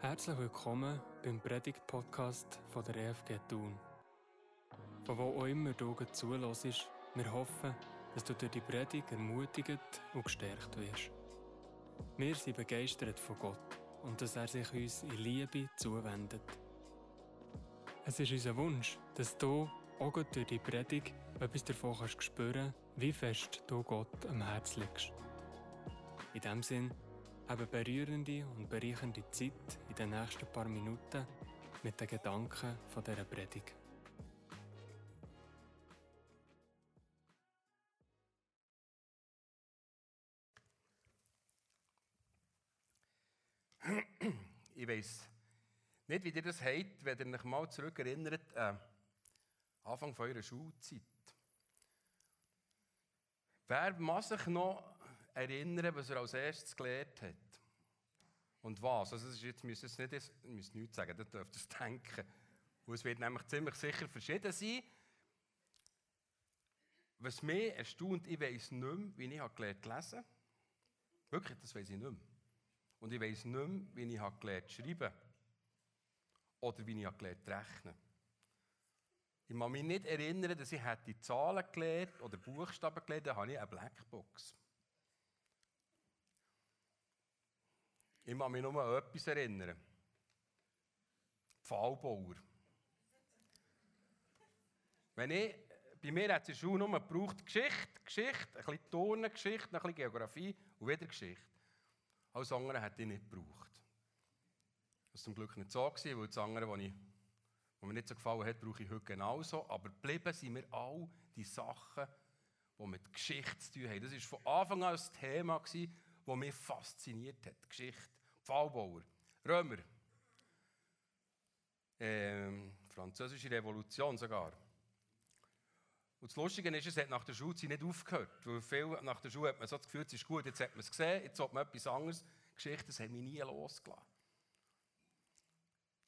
Herzlich willkommen beim Predigt-Podcast von der EFG Thun. Von wo auch immer du zulässt, wir hoffen, dass du durch die Predigt ermutigt und gestärkt wirst. Wir sind begeistert von Gott und dass er sich uns in Liebe zuwendet. Es ist unser Wunsch, dass du auch durch die Predigt etwas davon kannst spüren wie fest du Gott am Herz liegst. In diesem Sinn, eine berührende und bereichernde Zeit in den nächsten paar Minuten mit den Gedanken von dieser Predigt. Ich weiß nicht, wie ihr das habt, wenn ihr euch mal zurückerinnert an äh, Anfang eurer Schulzeit. Wer muss sich noch erinnern, was er als erstes gelernt hat? Und was? Also, ist jetzt müsst ihr nicht, müsst nichts sagen, das dürft ihr denken. Und es wird nämlich ziemlich sicher verschieden sein. Was mich erstaunt, ich weiß nicht mehr, wie ich gelernt zu lesen Wirklich, das weiß ich nicht mehr. Und ich weiß nicht mehr, wie ich gelernt zu schreiben Oder wie ich gelernt zu rechnen ich kann mich nicht erinnern, dass ich Zahlen gelernt oder Buchstaben gelernt, dann habe ich eine Blackbox. Ich kann mich nur an etwas erinnern. Pfahlbauer. Wenn ich, bei mir hat es in der Schule nur gebraucht Geschichte, Geschichte, ein bisschen Turnengeschichte, ein bisschen Geografie und wieder Geschichte. Alles andere hätte ich nicht gebraucht. Das war zum Glück nicht so, weil das andere, was ich was mir nicht so gefallen hat, brauche ich heute genauso. Aber geblieben sind mir all die Sachen, die mit Geschichte zu tun haben. Das war von Anfang an ein Thema, das mich fasziniert hat. Geschichte. Pfahlbauer. Römer. Ähm, Französische Revolution sogar. Und das Lustige ist, es hat nach der Schulzeit nicht aufgehört. Weil viel nach der Schule hat man so das Gefühl, es ist gut, jetzt hat man es gesehen, jetzt hat man etwas anderes. Geschichte, das hat mich nie losgelassen.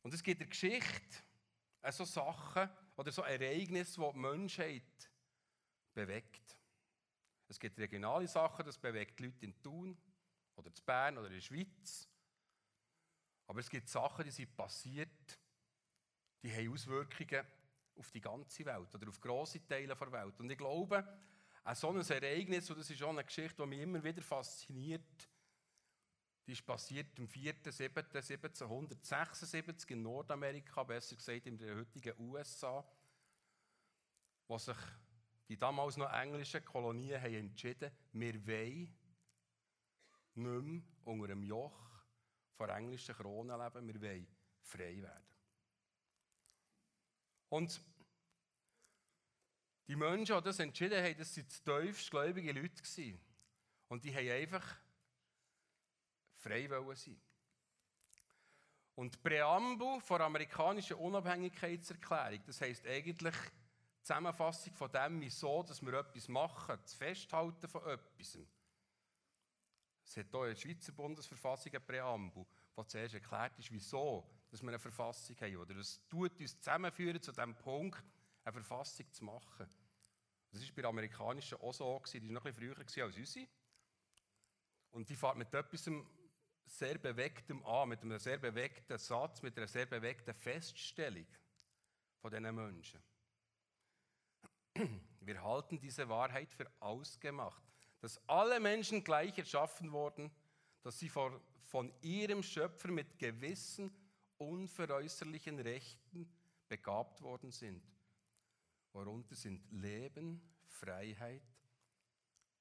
Und es gibt eine Geschichte, so Sachen oder so Ereignisse, die die Menschheit bewegt. Es gibt regionale Sachen, das bewegt die Leute in Thun oder in Bern oder in der Schweiz. Aber es gibt Sachen, die sind passiert, die haben Auswirkungen auf die ganze Welt oder auf grosse Teile der Welt. Und ich glaube, ein so ein Ereignis, und das ist auch eine Geschichte, die mich immer wieder fasziniert, die ist passiert am 4.7.1776 in Nordamerika, besser gesagt in den heutigen USA, wo sich die damals noch englischen Kolonien haben entschieden wir wollen nicht mehr unter dem Joch von englischen Krone leben, wir wollen frei werden. Und die Menschen, die das entschieden haben, das waren die tiefst gläubige Leute. Und die haben einfach frei sein Und die Präambel der amerikanischen Unabhängigkeitserklärung, das heisst eigentlich die Zusammenfassung von dem, wieso dass wir etwas machen, das Festhalten von etwas. Es hat hier in der Schweizer Bundesverfassung eine Präambel, die zuerst erklärt ist, wieso dass wir eine Verfassung haben. Oder es tut uns zusammenführen zu dem Punkt, eine Verfassung zu machen. Das war bei der amerikanischen auch so, die war noch ein bisschen früher als unsere. Und die fährt mit etwas sehr bewegtem an, mit einem sehr bewegten Satz, mit einer sehr bewegten Feststellung von diesen Menschen. Wir halten diese Wahrheit für ausgemacht, dass alle Menschen gleich erschaffen wurden, dass sie von ihrem Schöpfer mit gewissen unveräußerlichen Rechten begabt worden sind. Worunter sind Leben, Freiheit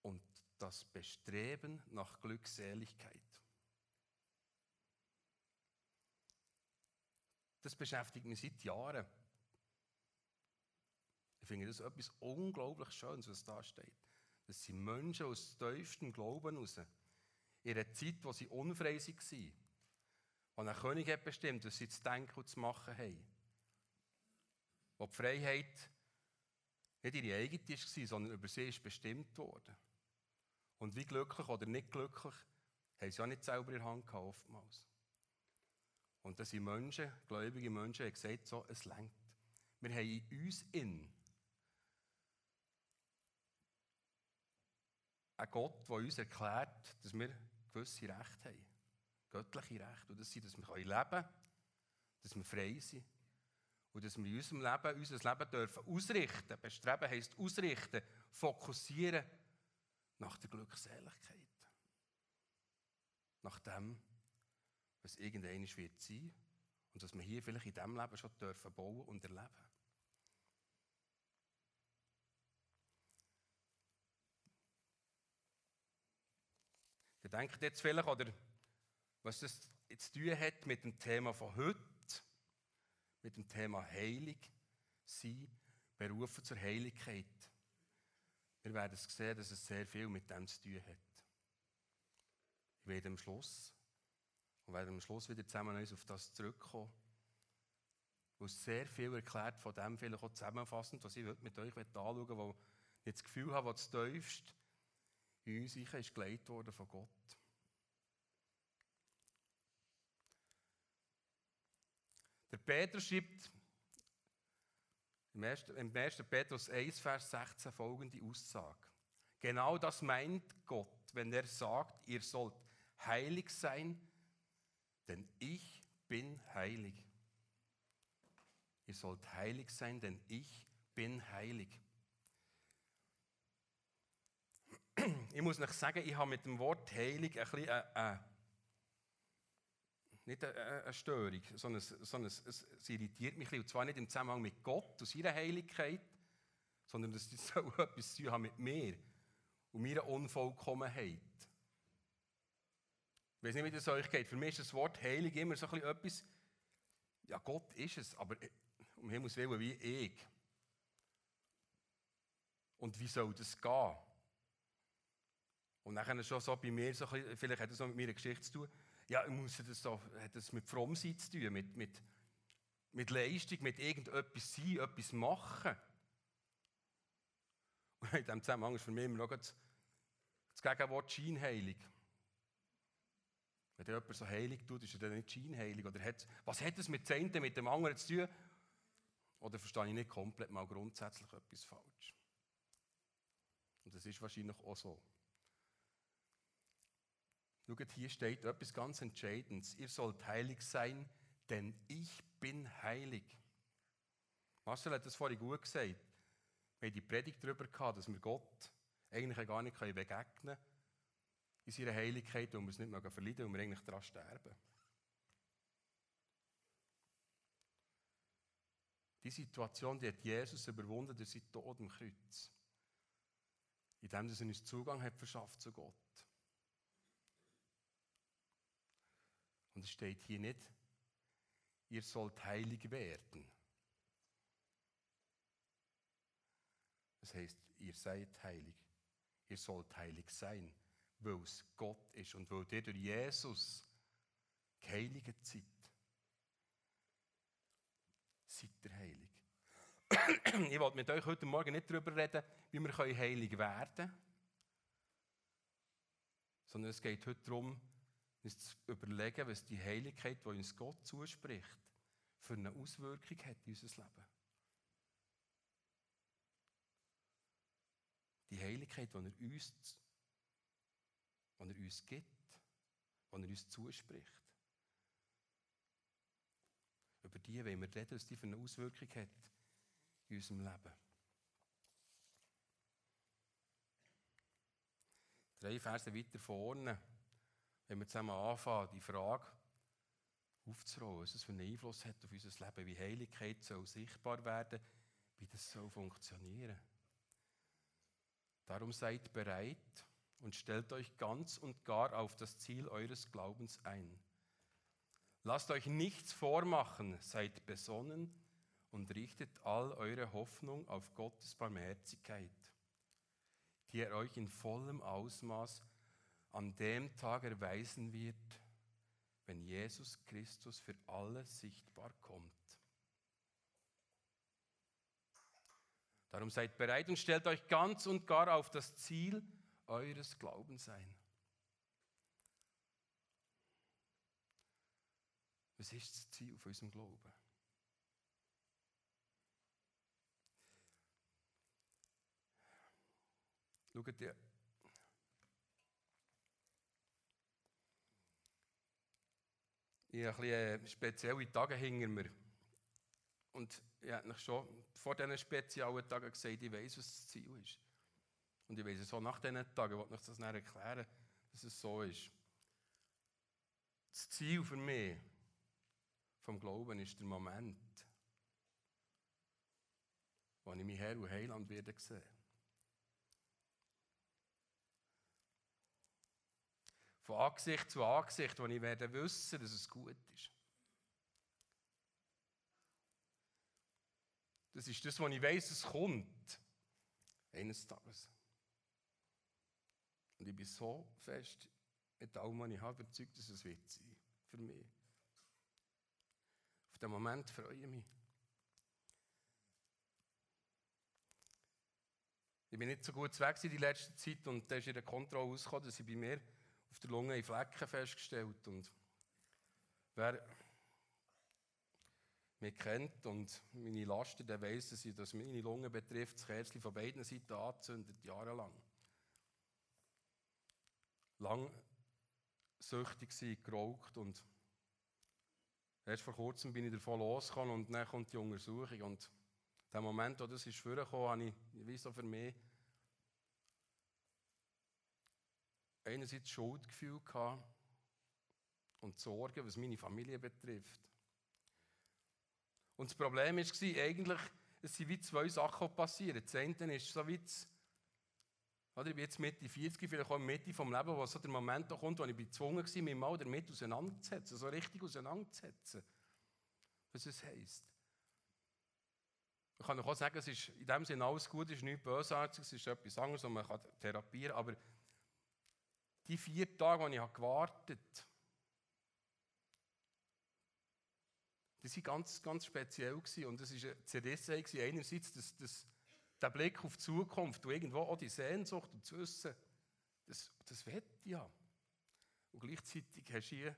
und das Bestreben nach Glückseligkeit. Das beschäftigt mich seit Jahren. Ich finde das etwas unglaublich Schönes, was da steht. Das sind Menschen aus tiefstem Glauben heraus. In einer Zeit, wo sie unfrei waren. Wo ein König hat bestimmt, was sie zu denken und zu machen haben. Wo die Freiheit nicht ihre eigene war, sondern über sie ist bestimmt worden. Und wie glücklich oder nicht glücklich, haben sie auch nicht selber in der Hand gehabt, oftmals. Und das sind Menschen, gläubige Menschen, die gesagt so, es längt. Wir haben in uns in einen Gott, der uns erklärt, dass wir gewisse Rechte haben. göttliche Rechte. Und das sind, dass wir leben können, dass wir frei sind und dass wir in unserem Leben unser Leben dürfen ausrichten. Bestreben heisst ausrichten, fokussieren nach der Glückseligkeit. Nach dem, was irgendein wird sein und was wir hier vielleicht in diesem Leben schon dürfen bauen und erleben. Ihr denkt jetzt vielleicht, oder was das zu tun hat mit dem Thema von heute, mit dem Thema Heilig sein, berufen zur Heiligkeit. Wir werden sehen, dass es sehr viel mit dem zu tun hat. Ich werde am Schluss und werde am Schluss wieder zusammen auf das zurückkommen, wo es sehr viel erklärt von dem, vielleicht auch zusammenfassend, was ich mit euch anschauen möchte, wo ich das Gefühl habe, was tiefst in uns ist geleitet worden von Gott. Der Petrus schreibt im 1. Petrus 1, Vers 16 folgende Aussage. Genau das meint Gott, wenn er sagt, ihr sollt heilig sein, denn ich bin heilig. Ihr sollt heilig sein, denn ich bin heilig. Ich muss euch sagen, ich habe mit dem Wort heilig ein bisschen eine, eine nicht eine, eine Störung, sondern, sondern es, es, es, irritiert mich. Und zwar nicht im Zusammenhang mit Gott und seiner Heiligkeit, sondern es soll etwas zu haben mit mir und meiner Unvollkommenheit. Ich weiß nicht, wie das euch geht. Für mich ist das Wort heilig immer so ein etwas, ja, Gott ist es, aber um Himmels Willen wie ich. Und wie soll das gehen? Und dann schon so bei mir, so bisschen, vielleicht hat das noch mit meiner Geschichte zu tun, ja, muss das so, hat das mit Frommsein zu tun, mit, mit, mit Leistung, mit irgendetwas sein, etwas machen. Und in diesem Zusammenhang ist für mich immer noch das, das Gegenwort scheinheilig. Wenn jemand so heilig tut, ist er dann nicht scheinheilig. Oder hat, was hat das mit dem einen mit dem anderen zu tun? Oder verstehe ich nicht komplett mal grundsätzlich etwas falsch? Und das ist wahrscheinlich auch so. Schaut, hier steht etwas ganz Entscheidendes. Ihr sollt heilig sein, denn ich bin heilig. Marcel hat das vorhin gut gesagt. Wir haben die Predigt darüber gehabt, dass wir Gott eigentlich gar nicht begegnen können in seiner Heiligkeit, und wir es nicht mehr verleiden, und wir eigentlich daran sterben. Die Situation, die hat Jesus überwunden durch seinen Tod am Kreuz. Indem er uns Zugang hat verschafft zu Gott. Und es steht hier nicht, ihr sollt heilig werden. Das heißt, ihr seid heilig. Ihr sollt heilig sein, weil es Gott ist und weil ihr durch Jesus geheiligt seid. Seid ihr heilig. ich wollte mit euch heute Morgen nicht darüber reden, wie wir heilig werden können, sondern es geht heute darum, uns zu überlegen, was die Heiligkeit, die uns Gott zuspricht, für eine Auswirkung hat in unser Leben. Die Heiligkeit, die er uns, die er uns gibt, die er uns zuspricht. Über die wollen wir reden, was die für eine Auswirkung hat in unserem Leben. Drei Verse weiter vorne wenn wir zusammen anfangen, die Frage aufzurollen, was es für einen Einfluss hat auf unser Leben, wie Heiligkeit soll sichtbar werden, wie das soll funktionieren. Darum seid bereit und stellt euch ganz und gar auf das Ziel eures Glaubens ein. Lasst euch nichts vormachen, seid besonnen und richtet all eure Hoffnung auf Gottes Barmherzigkeit, die er euch in vollem Ausmaß an dem Tag erweisen wird, wenn Jesus Christus für alle sichtbar kommt. Darum seid bereit und stellt euch ganz und gar auf das Ziel eures Glaubens ein. Was ist das Ziel von unserem Glauben? Schaut Ich habe ein bisschen spezielle Tage hinter mir. Und ich habe schon vor diesen speziellen Tagen gesagt, ich weiß, was das Ziel ist. Und ich weiß es auch nach diesen Tagen, ich wollte euch das nicht erklären, dass es so ist. Das Ziel für mich vom Glauben ist der Moment, wo ich mein Herr und Heiland werde sehen. Von Angesicht zu Angesicht, wo ich werde wissen, dass es gut ist. Das ist das, was ich weiß, es kommt. Eines Tages. Und ich bin so fest mit allem, was ich habe, überzeugt, dass es wird sein. Für mich. Auf den Moment freue ich mich. Ich bin nicht so gut weg in die letzte Zeit und da ist in der Kontrolle rausgekommen, dass ich bei mir auf der Lunge Flecken festgestellt und wer mich kennt und meine Lasten, der weiss, dass, ich, dass meine Lunge betrifft, das Kerzchen von beiden Seiten anzündet, jahrelang. Lang süchtig gewesen, geraucht und erst vor kurzem bin ich davon losgekommen und dann kommt die Untersuchung und der Moment, wo das ist habe ich, wie so für mich, einerseits Schuldgefühl gehabt und Sorgen, was meine Familie betrifft. Und das Problem war eigentlich, es sind wie zwei Sachen passiert. Das eine ist so wie das, ich bin jetzt Mitte 40, vielleicht auch Mitte vom Leben, wo so der Moment kommt, wo ich gezwungen war, mich mal damit auseinanderzusetzen, so richtig auseinanderzusetzen, was es heisst. Ich kann auch sagen, es ist in dem Sinne alles gut, es ist nichts Bösartiges, es ist etwas anderes, und man kann therapieren, aber die vier Tage, die ich gewartet habe, Das war ganz, ganz speziell. Und das war CDC. Einerseits das, das, der Blick auf die Zukunft und irgendwo auch die Sehnsucht und zu wissen, das, das will ja. Und gleichzeitig hast du hier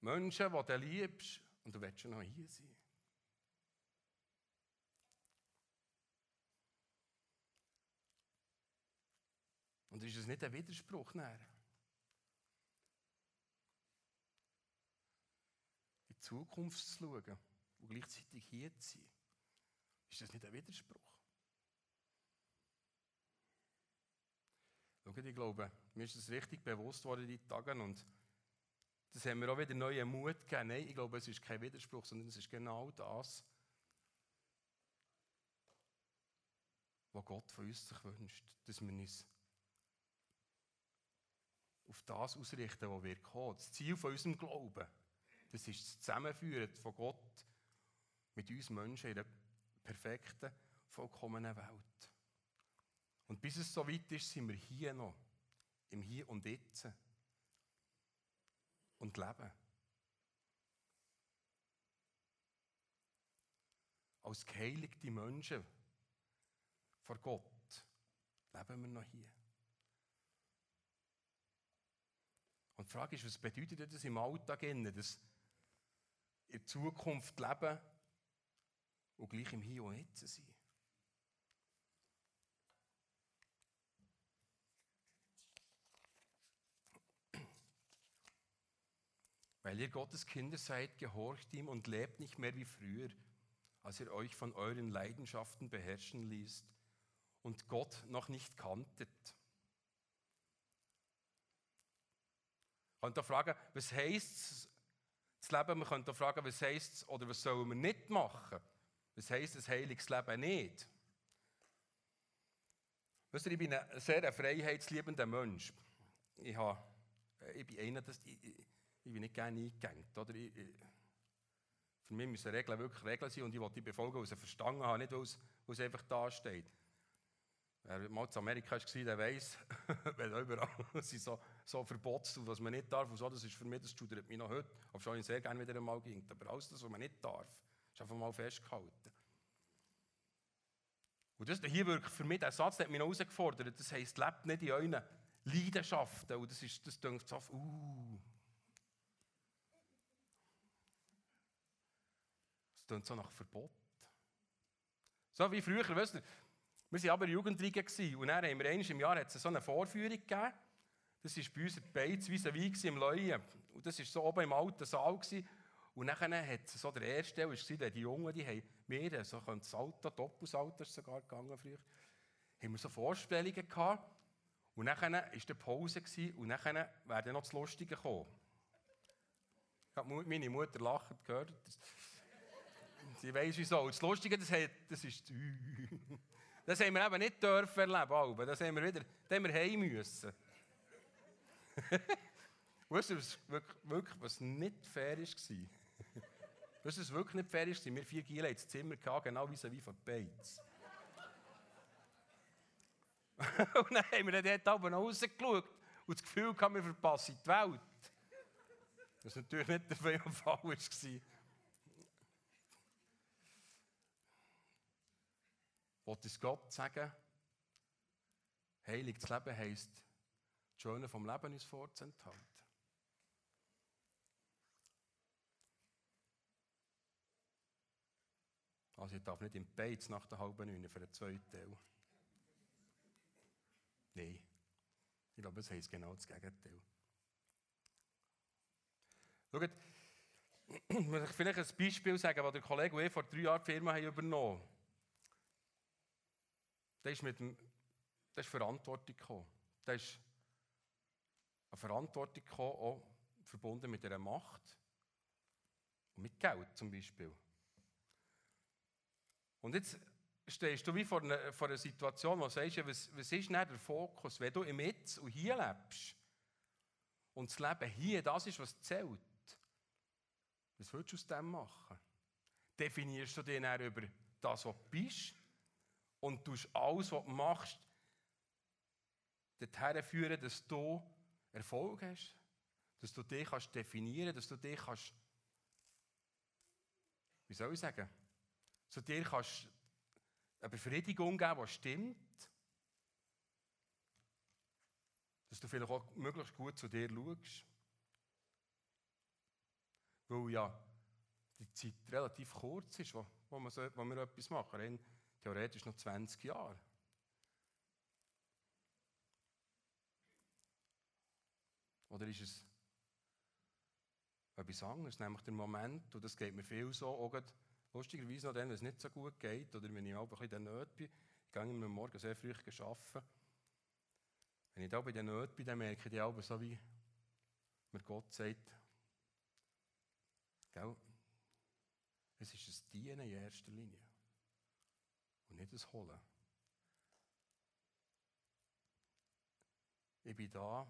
Menschen, die du liebst und du willst schon noch hier sein. Und ist es nicht ein Widerspruch? Näher? die Zukunft zu schauen und gleichzeitig hier zu sein. Ist das nicht ein Widerspruch? Schaut, ich glaube, mir ist das richtig bewusst worden in diesen Tagen und das haben wir auch wieder neuen Mut gegeben. Nein, ich glaube, es ist kein Widerspruch, sondern es ist genau das, was Gott von uns sich wünscht, dass wir uns auf das ausrichten, was wir kommen. Das Ziel von unserem Glauben das ist das Zusammenführen von Gott mit uns Menschen in der perfekten, vollkommenen Welt. Und bis es so weit ist, sind wir hier noch, im Hier und Jetzt. Und leben. Als geheiligte Menschen vor Gott leben wir noch hier. Die Frage ist, was bedeutet das im Alltag? Das in Zukunft leben und gleich im Hier und Jetzt sein. Weil ihr Gottes Kinder seid, gehorcht ihm und lebt nicht mehr wie früher, als ihr euch von euren Leidenschaften beherrschen ließt und Gott noch nicht kanntet. Und da fragen, was heißt es, das Leben. Man könnte fragen, was heisst es oder was sollen wir nicht machen? Was heisst ein heiliges Leben nicht? Weißt du, ich bin ein sehr freiheitsliebender Mensch. Ich, habe, ich bin einer, das, ich, ich, ich bin nicht gerne eingegangen. Oder? Ich, ich, für mich müssen Regeln wirklich Regeln sein und ich will die befolgen, weil ich sie verstanden habe, nicht weil es, weil es einfach da steht. Wer mal in Amerika war, der weiß, weil überall sind so, so Verbote, was man nicht darf. Und so, das ist für mich, das studiert mich noch heute. Obwohl ich sehr gerne wieder einmal ging. Aber alles das, was man nicht darf, ist einfach mal festgehalten. Und das hier wirklich für mich, der Satz der hat mich noch herausgefordert. Das heisst, lebt nicht in euren Leidenschaften. Und das, ist, das denkt so, uh. Das klingt so nach Verbot. So wie früher, weißt du, wir waren aber Jugendliche und dann haben wir einmal im Jahr so eine Vorführung gegeben. Das war bei uns in Beiz vis à im Leuen. Und das war so oben im alten Saal. Und dann hat so der erste, war die Jungen, die haben mehr, so ein Salto, Doppelsalto ist sogar gegangen früher, haben wir so Vorstellungen gehabt. Und dann war die Pause und dann wäre dann noch das Lustige gekommen. Meine Mutter lacht, gehört. Sie weiss wieso. Und das Lustige, das, hat, das ist Das haben wir eben nicht dürfen erleben. Das haben wir wieder, haben wir heim müssen. weißt du, was wirklich, was nicht fair war? weißt du, was wirklich nicht fair war? Wir vier Giele ins Zimmer gehabt, genau wie wie von Beiz. und dann haben wir dort oben rausgeschaut und das Gefühl wir verpassen die Welt. Das war natürlich nicht der Fall. Wollte uns Gott sagen, heiliges Leben heisst, das Schöne vom Leben uns vorzuenthalten. Also ich darf nicht im Beiz nach der halben Neun für den zweiten Teil. Nein. Ich glaube, es heisst genau das Gegenteil. Schaut, ich will vielleicht ein Beispiel sagen, das der Kollege und ich vor drei Jahren die Firma übernommen haben. Da ist, mit dem, da ist Verantwortung gekommen. Da ist eine Verantwortung gekommen, auch verbunden mit einer Macht und mit Geld zum Beispiel. Und jetzt stehst du wie vor einer, vor einer Situation, wo du sagst, was, was ist denn der Fokus? Wenn du im Jetzt und hier lebst und das Leben hier, das ist, was zählt, was willst du aus dem machen? Definierst du dich dann über das, was du bist? Und du alles, was du machst, dorthin führen, dass du Erfolg hast, dass du dich kannst definieren dass du dich kannst, wie soll ich sagen, zu dir kannst eine Befriedigung geben, die stimmt, dass du vielleicht auch möglichst gut zu dir schaust. Weil ja die Zeit relativ kurz ist, wo, wo, man so, wo wir etwas machen theoretisch noch 20 Jahre. Oder ist es etwas anderes, nämlich der Moment, und das geht mir viel so, auch lustigerweise noch dann, wenn es nicht so gut geht, oder wenn ich auch ein bisschen Not bin, ich gehe immer morgen sehr früh arbeiten. Wenn ich da bei der Not bin, dann merke ich auch so, wie mir Gott sagt, gell, es ist ein Dienen in erster Linie und nicht das Holen. Ich bin da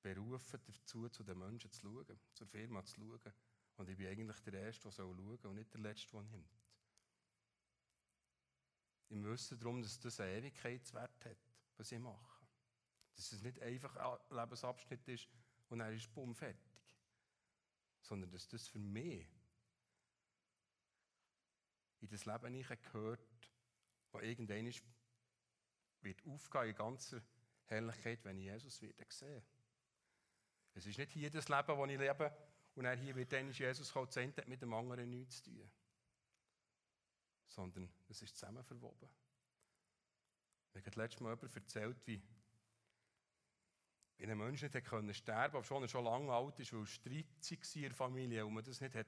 berufen dazu, zu den Menschen zu schauen, zur Firma zu schauen. Und ich bin eigentlich der Erste, der schauen soll und nicht der Letzte, der nimmt. Im Wissen darum, dass das einen Ewigkeitswert hat, was ich mache. Dass es nicht einfach ein Lebensabschnitt ist und er ist bumm fertig. Sondern dass das für mich in das Leben gehört, das irgendwann wird aufgehen in ganzer Herrlichkeit, wenn ich Jesus wieder sehe. Es ist nicht hier das Leben, das ich lebe, und er hier wird dann Jesus kommen, das mit dem anderen nichts zu tun. Sondern es ist zusammen verwoben. Mir hat letztes Mal jemand erzählt, wie ein Mensch nicht sterben konnte, obwohl er schon lange alt ist, weil es Streit war in der Familie und man das nicht hat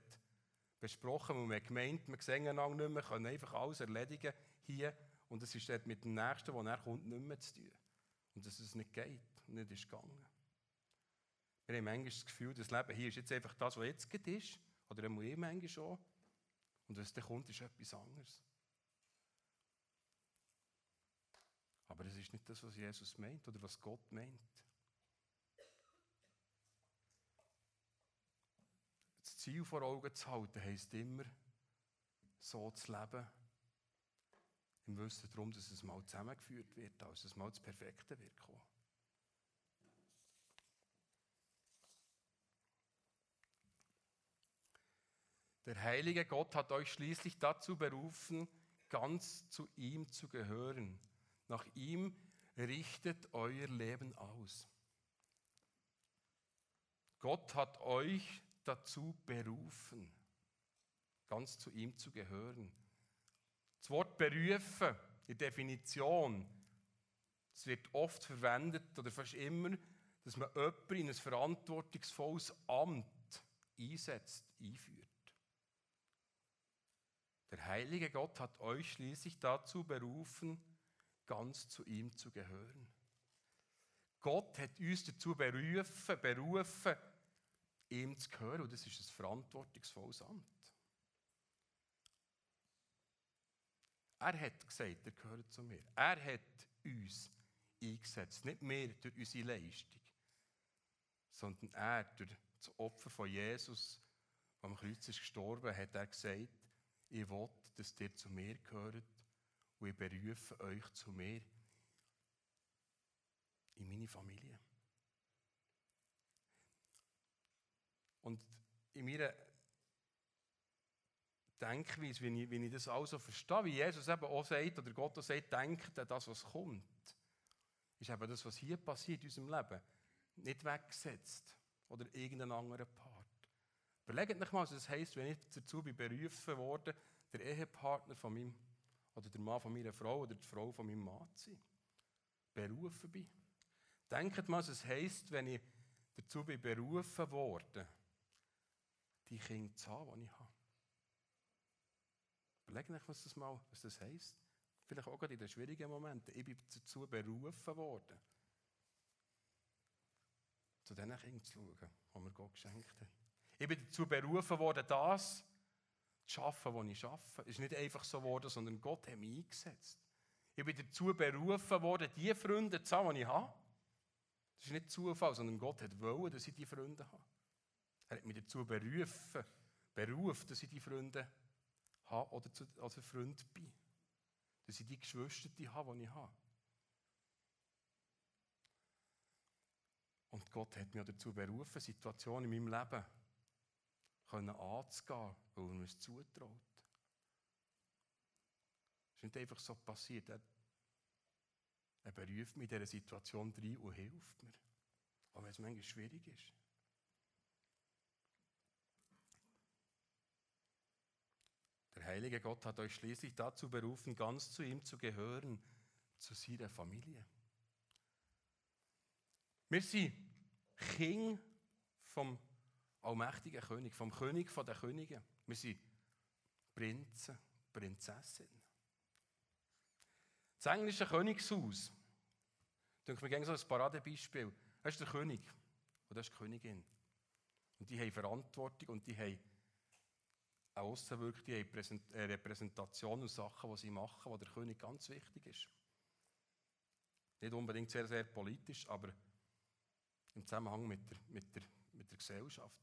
besprochen und wir gemeint, wir sehen einander nicht mehr, können einfach alles erledigen hier und es ist mit dem Nächsten, der nachher kommt, nicht mehr zu tun. Und dass es nicht geht und nicht ist gegangen. Wir haben manchmal das Gefühl, das Leben hier ist jetzt einfach das, was jetzt ist, oder einmal eh manchmal schon. Und was dann kommt, ist etwas anderes. Aber es ist nicht das, was Jesus meint oder was Gott meint. Ziel vor Augen zu halten, heisst immer, so zu leben, im Wissen darum, dass es mal zusammengeführt wird, als es mal das Perfekte wird kommen. Der heilige Gott hat euch schließlich dazu berufen, ganz zu ihm zu gehören. Nach ihm richtet euer Leben aus. Gott hat euch dazu berufen, ganz zu ihm zu gehören. Das Wort berufen, die Definition, es wird oft verwendet oder fast immer, dass man jemanden in ein verantwortungsvolles Amt einsetzt, einführt. Der heilige Gott hat euch schließlich dazu berufen, ganz zu ihm zu gehören. Gott hat uns dazu berufen, berufen ihm zu gehören. Und das ist ein verantwortungsvolles Amt. Er hat gesagt, er gehört zu mir. Er hat uns eingesetzt. Nicht mehr durch unsere Leistung, sondern er durch das Opfer von Jesus, am Kreuz ist gestorben, hat er gesagt, ich will, dass ihr zu mir gehört und ich berufe euch zu mir in meine Familie. Und in meiner Denkweise, wie ich, wie ich das also verstehe, wie Jesus eben auch sagt, oder Gott auch sagt, denkt an das, was kommt, ist eben das, was hier passiert in unserem Leben, nicht weggesetzt oder irgendeinen anderen Part. Überlegt euch mal, was das heisst, wenn ich dazu bin berufen worden, der Ehepartner von meinem, oder der Mann von meiner Frau oder die Frau von meinem Mann zu sein. Berufen bin. Denkt mal, was es heisst, wenn ich dazu bin berufen worden, die Kinder zu haben, die ich habe. Überlegt euch, was das mal, was das heisst. Vielleicht auch gerade in den schwierigen Momenten. Ich bin dazu berufen worden, zu diesen Kindern zu schauen, die mir Gott geschenkt hat. Ich bin dazu berufen worden, das zu schaffen, was ich schaffe. Es ist nicht einfach so geworden, sondern Gott hat mich eingesetzt. Ich bin dazu berufen worden, die Freunde zu haben, die ich habe. Das ist nicht Zufall, sondern Gott hat wollen, dass ich die Freunde habe. Er hat mich dazu berufen, berufen, dass ich die Freunde habe oder als ein Freund bin. Dass ich die Geschwister die habe, die ich habe. Und Gott hat mich dazu berufen, Situationen in meinem Leben können anzugehen, weil er mir es zutraut. Es ist nicht einfach so passiert. Er, er beruft mich in dieser Situation rein und hilft mir. Auch wenn es manchmal schwierig ist. Heilige Gott hat euch schließlich dazu berufen, ganz zu ihm zu gehören, zu seiner Familie. Wir sind King vom allmächtigen König, vom König der Könige. Wir sind Prinzen, Prinzessinnen. Das englische Königshaus, denke mir so ein Paradebeispiel. Das ist der König und das ist die Königin. Und die haben Verantwortung und die haben eine Aussenwirkung, die haben Repräsentation und Sachen, die sie machen, wo der König ganz wichtig ist. Nicht unbedingt sehr, sehr politisch, aber im Zusammenhang mit der, mit der, mit der Gesellschaft.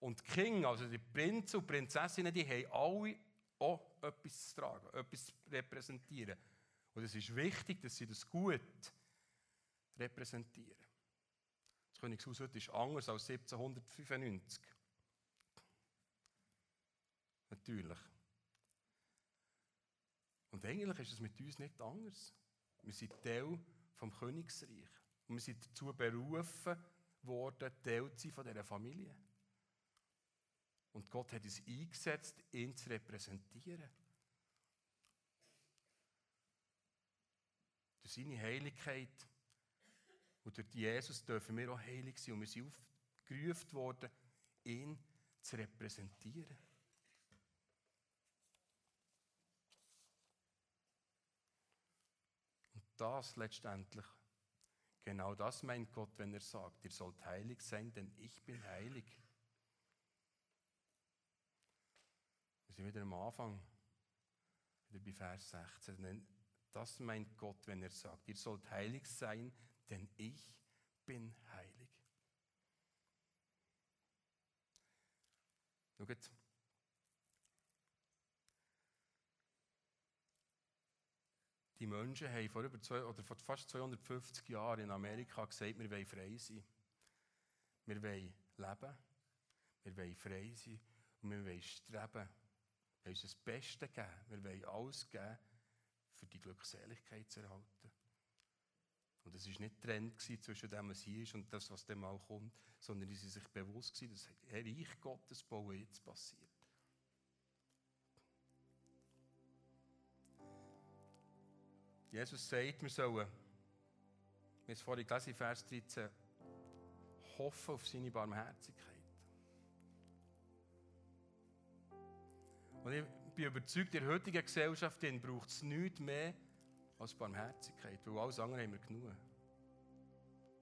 Und die Kinder, also die Prinzen und Prinzessinnen, die haben alle auch etwas zu tragen, etwas zu repräsentieren. Und es ist wichtig, dass sie das gut repräsentieren. Das Königshaus heute ist anders als 1795. Natürlich. Und eigentlich ist es mit uns nicht anders. Wir sind Teil vom Königsreich. Und wir sind dazu berufen worden, Teil zu sein von dieser Familie. Und Gott hat uns eingesetzt, ihn zu repräsentieren. Durch seine Heiligkeit und durch Jesus dürfen wir auch heilig sein. Und wir sind aufgerufen worden, ihn zu repräsentieren. Das letztendlich, genau das meint Gott, wenn er sagt, ihr sollt heilig sein, denn ich bin heilig. Wir sind wieder am Anfang, wieder bei Vers 16. Das meint Gott, wenn er sagt, ihr sollt heilig sein, denn ich bin heilig. Schaut, die Menschen haben vor, über zwei, oder vor fast 250 Jahren in Amerika gesagt, wir wollen frei sein. Wir wollen leben, wir wollen frei sein und wir wollen streben wir wollen uns das Beste geben. Wir wollen alles geben, für die Glückseligkeit zu erhalten. Und es war nicht Trend zwischen dem, was hier ist und das, was dann mal kommt, sondern sie waren sich bewusst, dass das Reich Gottes bauen jetzt passiert. Jesus sagt, wir sollen, haben es vorhin gelesen, Vers 13, hoffen auf seine Barmherzigkeit. Und ich bin überzeugt, in der heutigen Gesellschaft braucht es nichts mehr als Barmherzigkeit, weil alles andere haben wir genug.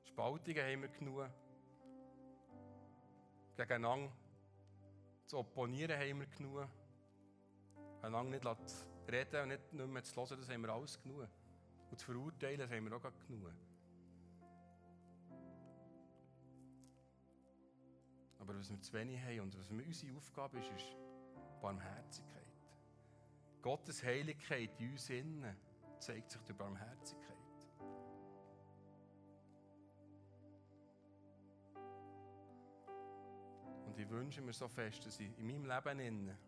Spaltungen haben wir genug. Gegeneinander zu opponieren haben wir genug. Einander nicht reden und nicht, nicht mehr zu hören, das haben wir alles genug. Und zu verurteilen, das haben wir auch genug. Aber was wir zu wenig haben und was unsere Aufgabe ist, ist Barmherzigkeit. Gottes Heiligkeit in uns innen zeigt sich durch Barmherzigkeit. Und ich wünsche mir so fest, dass ich in meinem Leben innen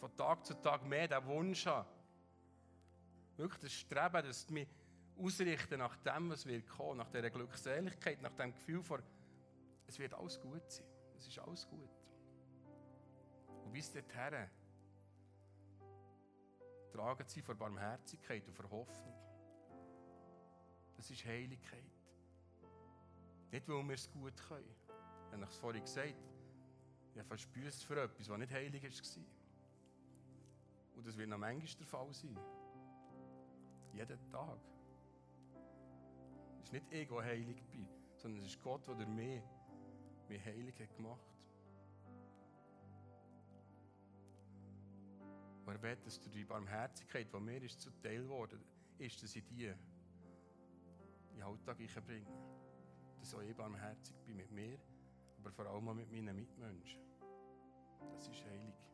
von Tag zu Tag mehr den Wunsch habe, wirklich das Streben, dass mich ausrichten nach dem, was wird kommen, nach dieser Glückseligkeit, nach dem Gefühl von, es wird alles gut sein. Es ist alles gut. Und bis dorthin tragen sie vor Barmherzigkeit und vor Hoffnung. Das ist Heiligkeit. Nicht, weil wir es gut können. Ich habe es vorhin gesagt. Ich habe verspürt für etwas, was nicht heilig war. Und das wird noch manchmal der Fall sein. Jeden Tag. Es ist nicht ich, der heilig bin, sondern es ist Gott, der mich, mich heilig hat gemacht Aber er will, dass durch die Barmherzigkeit, die mir ist zuteil worden ist, dass ich die in den Alltag bringe. Dass auch ich barmherzig bin mit mir, aber vor allem auch mit meinen Mitmenschen. Das ist heilig.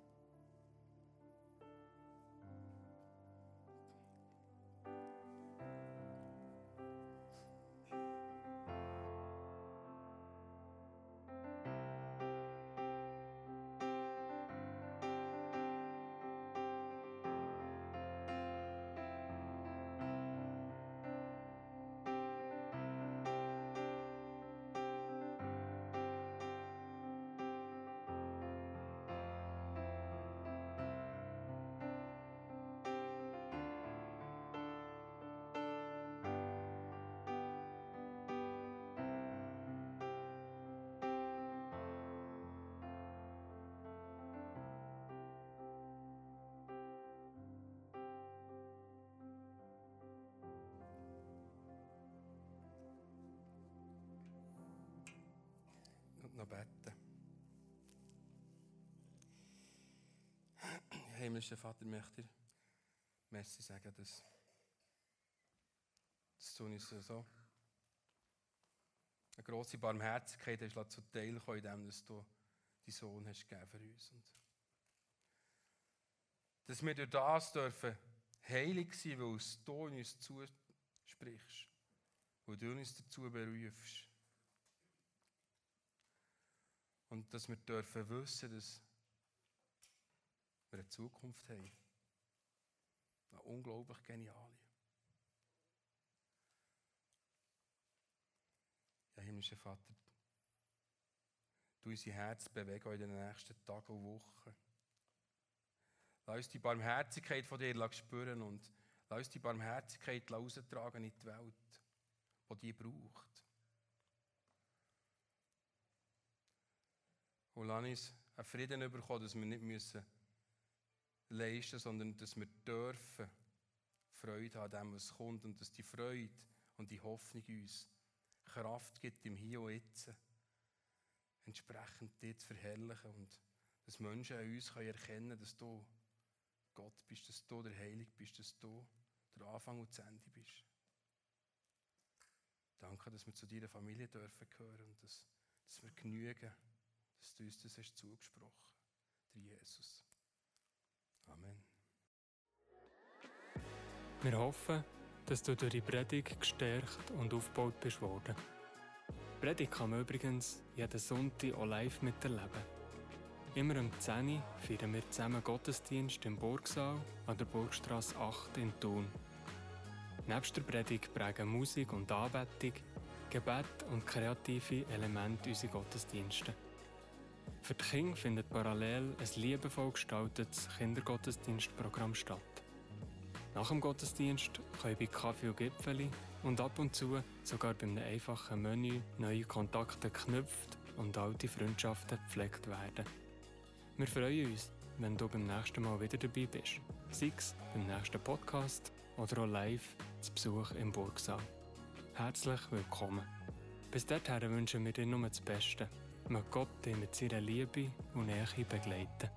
Noch beten. Himmlischer Vater, möchte ich Merci sagen, dass, dass du uns so eine grosse Barmherzigkeit hast zu Teil in dem, dass du deinen Sohn hast gegeben für uns. Und dass wir durch das dürfen heilig sein, weil du uns zusprichst, weil du uns dazu berufst. Und dass wir dürfen wissen, dass wir eine Zukunft haben. Eine unglaublich geniale. Ja, himmlischer Vater, du unser Herz bewegen in den nächsten Tagen und Wochen. Lass uns die Barmherzigkeit von dir spüren und lass uns die Barmherzigkeit raustragen in die Welt, die die braucht. Und lass uns einen Frieden bekommen, dass wir nicht müssen leisten sondern dass wir dürfen Freude haben an dem, was kommt und dass die Freude und die Hoffnung uns Kraft gibt im Hier und Jetzt, entsprechend dir zu verherrlichen und dass Menschen an uns erkennen können, dass du Gott bist, dass du der Heilig bist, dass du der Anfang und das Ende bist. Danke, dass wir zu deiner Familie dürfen gehören und dass, dass wir genügen dass du uns das hast zugesprochen. Der Jesus. Amen. Wir hoffen, dass du durch die Predigt gestärkt und aufgebaut bist worden. Die Predigt kann man übrigens jeden Sonntag auch live miterleben. Immer um 10 Uhr feiern wir zusammen Gottesdienst im Burgsaal an der Burgstrasse 8 in Thun. Neben der Predigt prägen Musik und Anbetung, Gebet und kreative Elemente unsere Gottesdienste. Für die Kinder findet parallel ein liebevoll gestaltetes Kindergottesdienstprogramm statt. Nach dem Gottesdienst können bei Kaffee und Gipfeli und ab und zu sogar bei einem einfachen Menü neue Kontakte geknüpft und alte Freundschaften gepflegt werden. Wir freuen uns, wenn du beim nächsten Mal wieder dabei bist. Sei es beim nächsten Podcast oder auch live zu Besuch im Burgsaal. Herzlich willkommen. Bis dahin wünschen wir dir nur das Beste. Möge Gott dich mit seiner Liebe und Nähe begleiten.